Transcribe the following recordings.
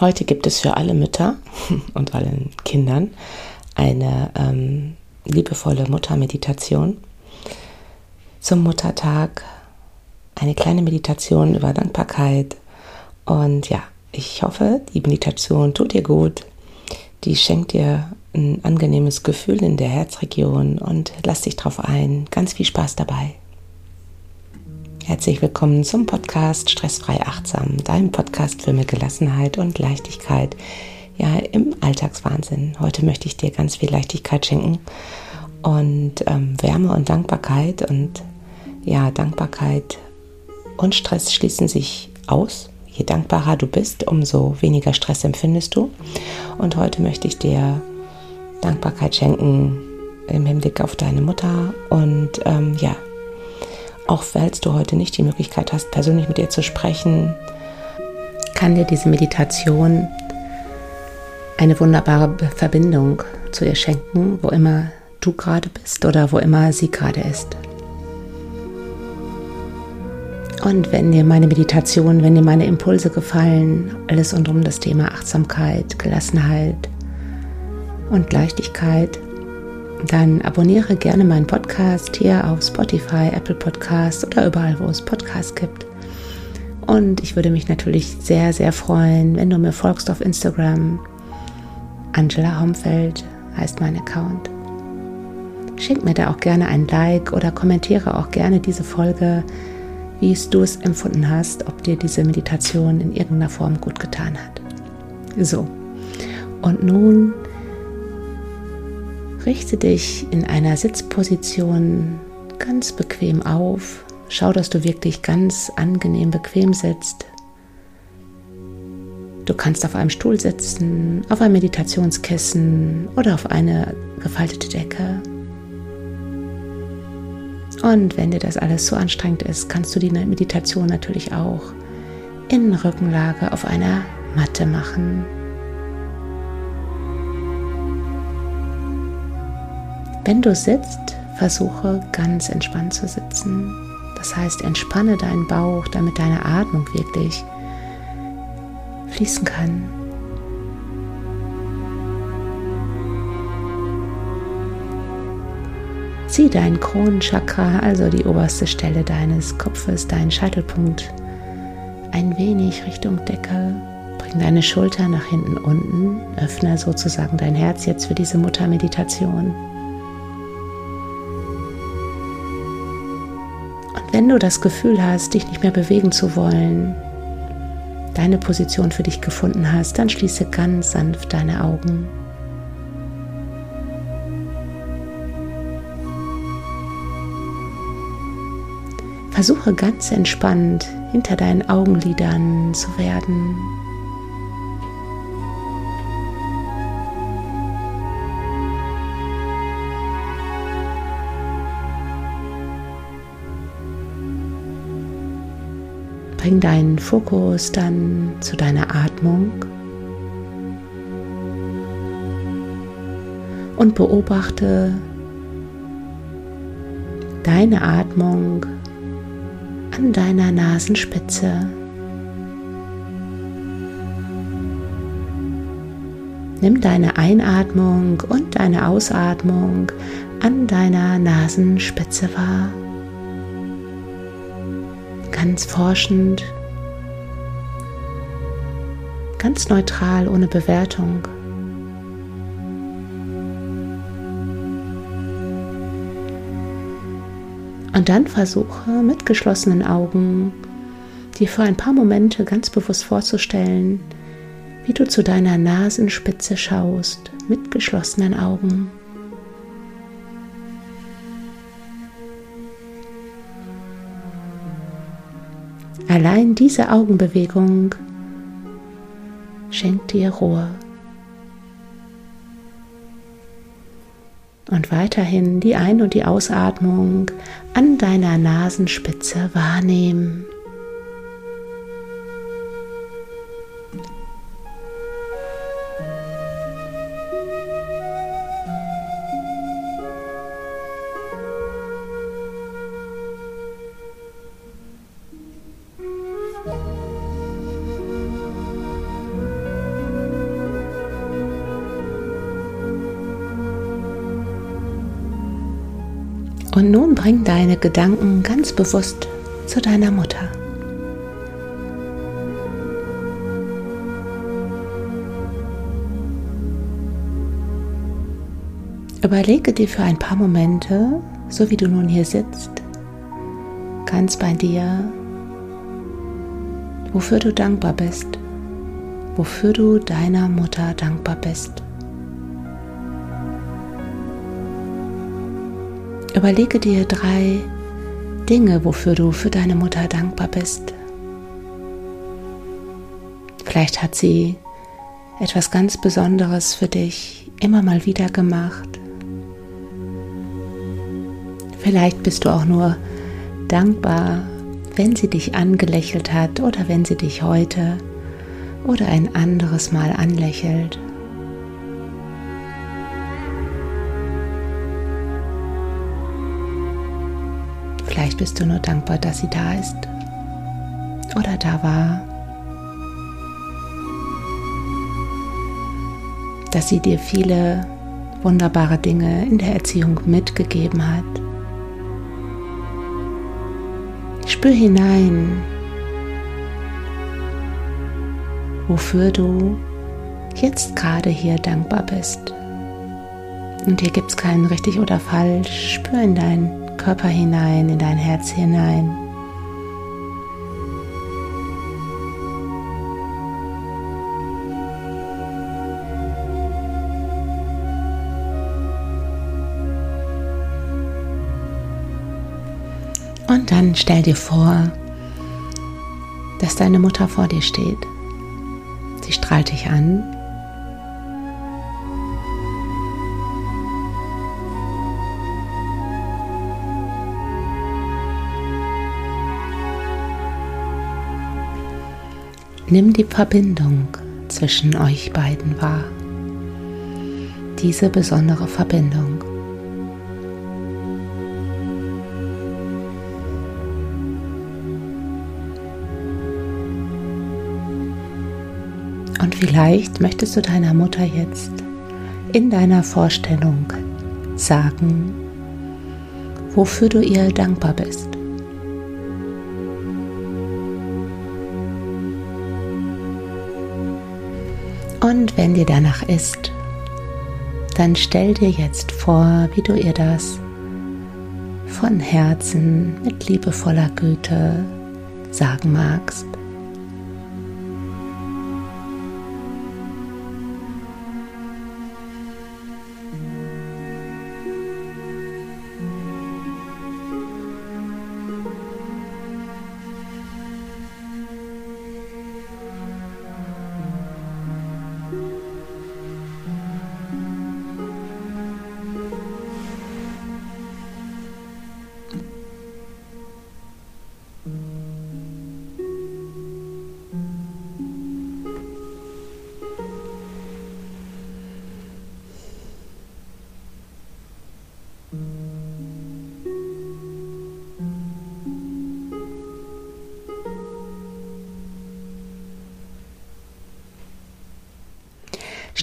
Heute gibt es für alle Mütter und allen Kindern eine ähm, liebevolle Muttermeditation. Zum Muttertag eine kleine Meditation über Dankbarkeit. Und ja, ich hoffe, die Meditation tut dir gut. Die schenkt dir ein angenehmes Gefühl in der Herzregion und lass dich drauf ein. Ganz viel Spaß dabei. Herzlich willkommen zum Podcast Stressfrei Achtsam, deinem Podcast für mehr Gelassenheit und Leichtigkeit, ja, im Alltagswahnsinn. Heute möchte ich dir ganz viel Leichtigkeit schenken und ähm, Wärme und Dankbarkeit und ja, Dankbarkeit und Stress schließen sich aus. Je dankbarer du bist, umso weniger Stress empfindest du. Und heute möchte ich dir Dankbarkeit schenken im Hinblick auf deine Mutter und ähm, ja, auch falls du heute nicht die Möglichkeit hast, persönlich mit ihr zu sprechen, kann dir diese Meditation eine wunderbare Verbindung zu ihr schenken, wo immer du gerade bist oder wo immer sie gerade ist. Und wenn dir meine Meditation, wenn dir meine Impulse gefallen, alles und um das Thema Achtsamkeit, Gelassenheit und Leichtigkeit, dann abonniere gerne meinen Podcast hier auf Spotify, Apple Podcasts oder überall, wo es Podcasts gibt. Und ich würde mich natürlich sehr, sehr freuen, wenn du mir folgst auf Instagram. Angela Homfeld heißt mein Account. Schenk mir da auch gerne ein Like oder kommentiere auch gerne diese Folge, wie du es empfunden hast, ob dir diese Meditation in irgendeiner Form gut getan hat. So, und nun Richte dich in einer Sitzposition ganz bequem auf. Schau, dass du wirklich ganz angenehm bequem sitzt. Du kannst auf einem Stuhl sitzen, auf einem Meditationskissen oder auf eine gefaltete Decke. Und wenn dir das alles zu anstrengend ist, kannst du die Meditation natürlich auch in Rückenlage auf einer Matte machen. Wenn du sitzt, versuche ganz entspannt zu sitzen. Das heißt, entspanne deinen Bauch, damit deine Atmung wirklich fließen kann. Zieh dein Kronenchakra, also die oberste Stelle deines Kopfes, deinen Scheitelpunkt, ein wenig Richtung Decke. Bring deine Schulter nach hinten unten. Öffne sozusagen dein Herz jetzt für diese Muttermeditation. Wenn du das Gefühl hast, dich nicht mehr bewegen zu wollen, deine Position für dich gefunden hast, dann schließe ganz sanft deine Augen. Versuche ganz entspannt hinter deinen Augenlidern zu werden. Bring deinen Fokus dann zu deiner Atmung und beobachte deine Atmung an deiner Nasenspitze. Nimm deine Einatmung und deine Ausatmung an deiner Nasenspitze wahr ganz forschend, ganz neutral, ohne Bewertung. Und dann versuche mit geschlossenen Augen dir für ein paar Momente ganz bewusst vorzustellen, wie du zu deiner Nasenspitze schaust mit geschlossenen Augen. Allein diese Augenbewegung schenkt dir Ruhe. Und weiterhin die Ein- und die Ausatmung an deiner Nasenspitze wahrnehmen. Und nun bring deine Gedanken ganz bewusst zu deiner Mutter. Überlege dir für ein paar Momente, so wie du nun hier sitzt, ganz bei dir, wofür du dankbar bist, wofür du deiner Mutter dankbar bist. Überlege dir drei Dinge, wofür du für deine Mutter dankbar bist. Vielleicht hat sie etwas ganz Besonderes für dich immer mal wieder gemacht. Vielleicht bist du auch nur dankbar, wenn sie dich angelächelt hat oder wenn sie dich heute oder ein anderes Mal anlächelt. Vielleicht bist du nur dankbar, dass sie da ist oder da war. Dass sie dir viele wunderbare Dinge in der Erziehung mitgegeben hat. Spür hinein, wofür du jetzt gerade hier dankbar bist. Und hier gibt es keinen richtig oder falsch. Spür in deinen Körper hinein, in dein Herz hinein. Und dann stell dir vor, dass deine Mutter vor dir steht. Sie strahlt dich an. Nimm die Verbindung zwischen euch beiden wahr. Diese besondere Verbindung. Und vielleicht möchtest du deiner Mutter jetzt in deiner Vorstellung sagen, wofür du ihr dankbar bist. Wenn dir danach ist, dann stell dir jetzt vor, wie du ihr das von Herzen mit liebevoller Güte sagen magst.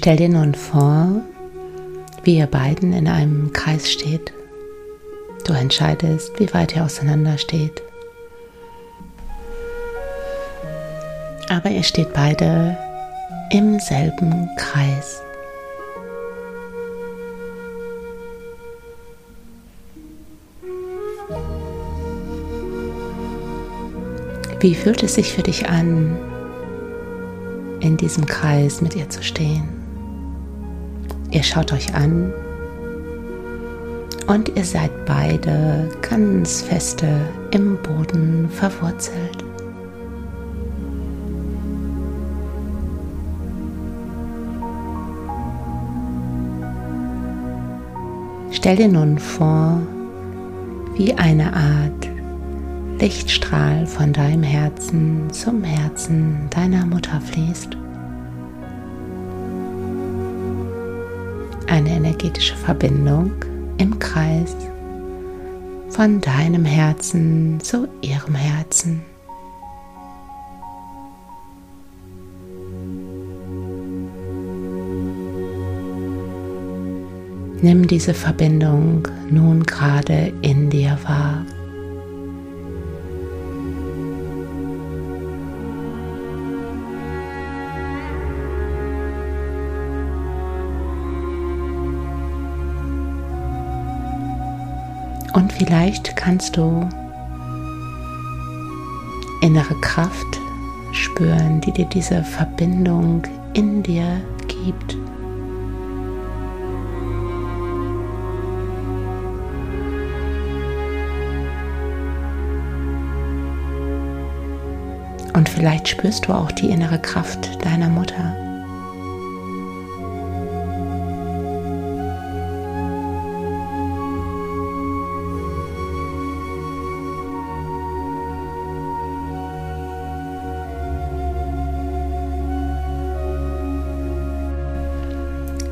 Stell dir nun vor, wie ihr beiden in einem Kreis steht. Du entscheidest, wie weit ihr auseinander steht. Aber ihr steht beide im selben Kreis. Wie fühlt es sich für dich an, in diesem Kreis mit ihr zu stehen? Ihr schaut euch an und ihr seid beide ganz feste im Boden verwurzelt. Stell dir nun vor, wie eine Art Lichtstrahl von deinem Herzen zum Herzen deiner Mutter fließt. Energetische Verbindung im Kreis von deinem Herzen zu ihrem Herzen. Nimm diese Verbindung nun gerade in dir wahr. Und vielleicht kannst du innere Kraft spüren, die dir diese Verbindung in dir gibt. Und vielleicht spürst du auch die innere Kraft deiner Mutter.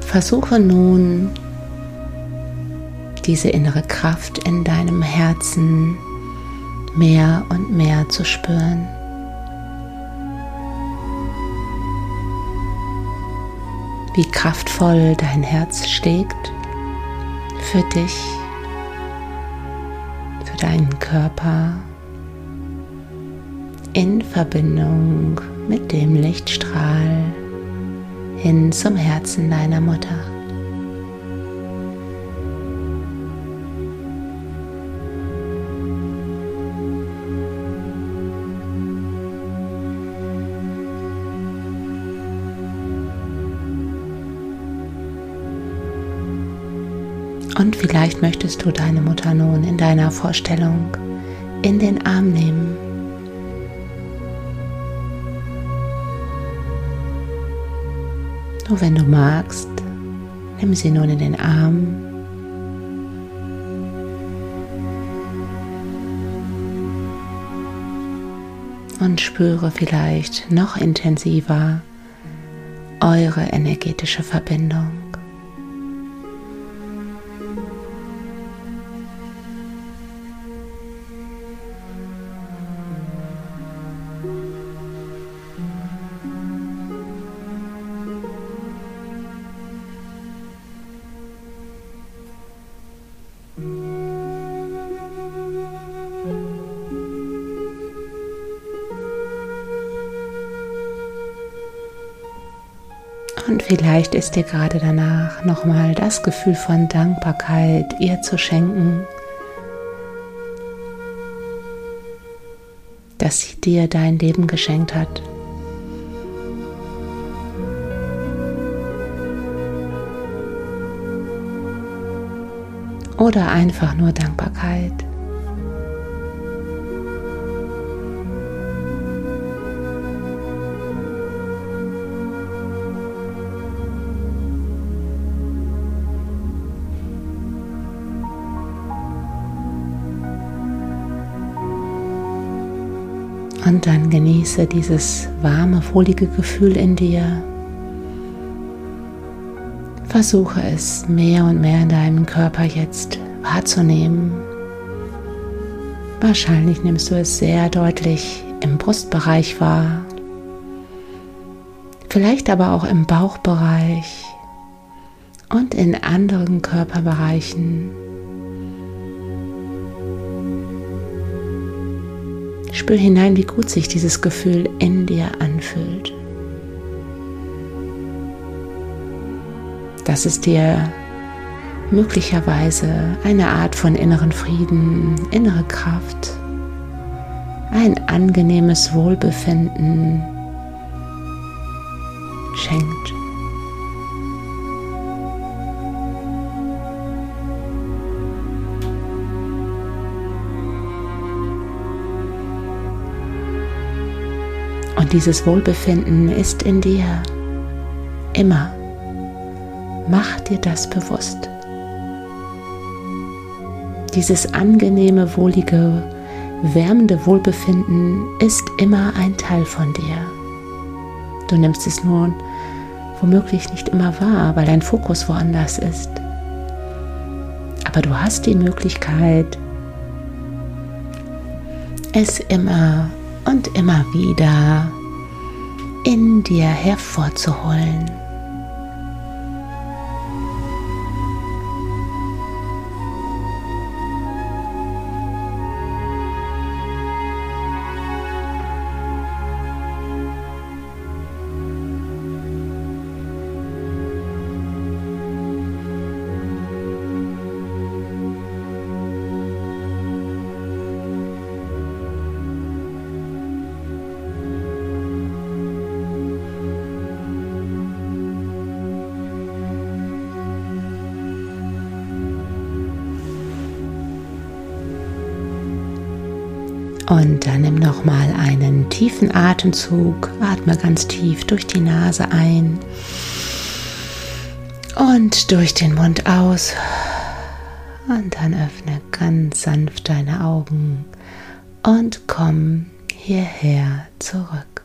Versuche nun diese innere Kraft in deinem Herzen mehr und mehr zu spüren. Wie kraftvoll dein Herz schlägt für dich, für deinen Körper in Verbindung mit dem Lichtstrahl hin zum Herzen deiner Mutter. Und vielleicht möchtest du deine Mutter nun in deiner Vorstellung in den Arm nehmen Nur wenn du magst, nimm sie nun in den Arm. Und spüre vielleicht noch intensiver eure energetische Verbindung. Und vielleicht ist dir gerade danach nochmal das Gefühl von Dankbarkeit ihr zu schenken, dass sie dir dein Leben geschenkt hat. Oder einfach nur Dankbarkeit. Und dann genieße dieses warme, wohlige Gefühl in dir. Versuche es mehr und mehr in deinem Körper jetzt wahrzunehmen. Wahrscheinlich nimmst du es sehr deutlich im Brustbereich wahr, vielleicht aber auch im Bauchbereich und in anderen Körperbereichen. Spür hinein, wie gut sich dieses Gefühl in dir anfühlt. Dass es dir möglicherweise eine Art von inneren Frieden, innere Kraft, ein angenehmes Wohlbefinden schenkt. Und dieses Wohlbefinden ist in dir. Immer. Mach dir das bewusst. Dieses angenehme, wohlige, wärmende Wohlbefinden ist immer ein Teil von dir. Du nimmst es nun womöglich nicht immer wahr, weil dein Fokus woanders ist. Aber du hast die Möglichkeit, es immer und immer wieder in dir hervorzuholen. Und dann nimm nochmal einen tiefen Atemzug. Atme ganz tief durch die Nase ein und durch den Mund aus. Und dann öffne ganz sanft deine Augen und komm hierher zurück.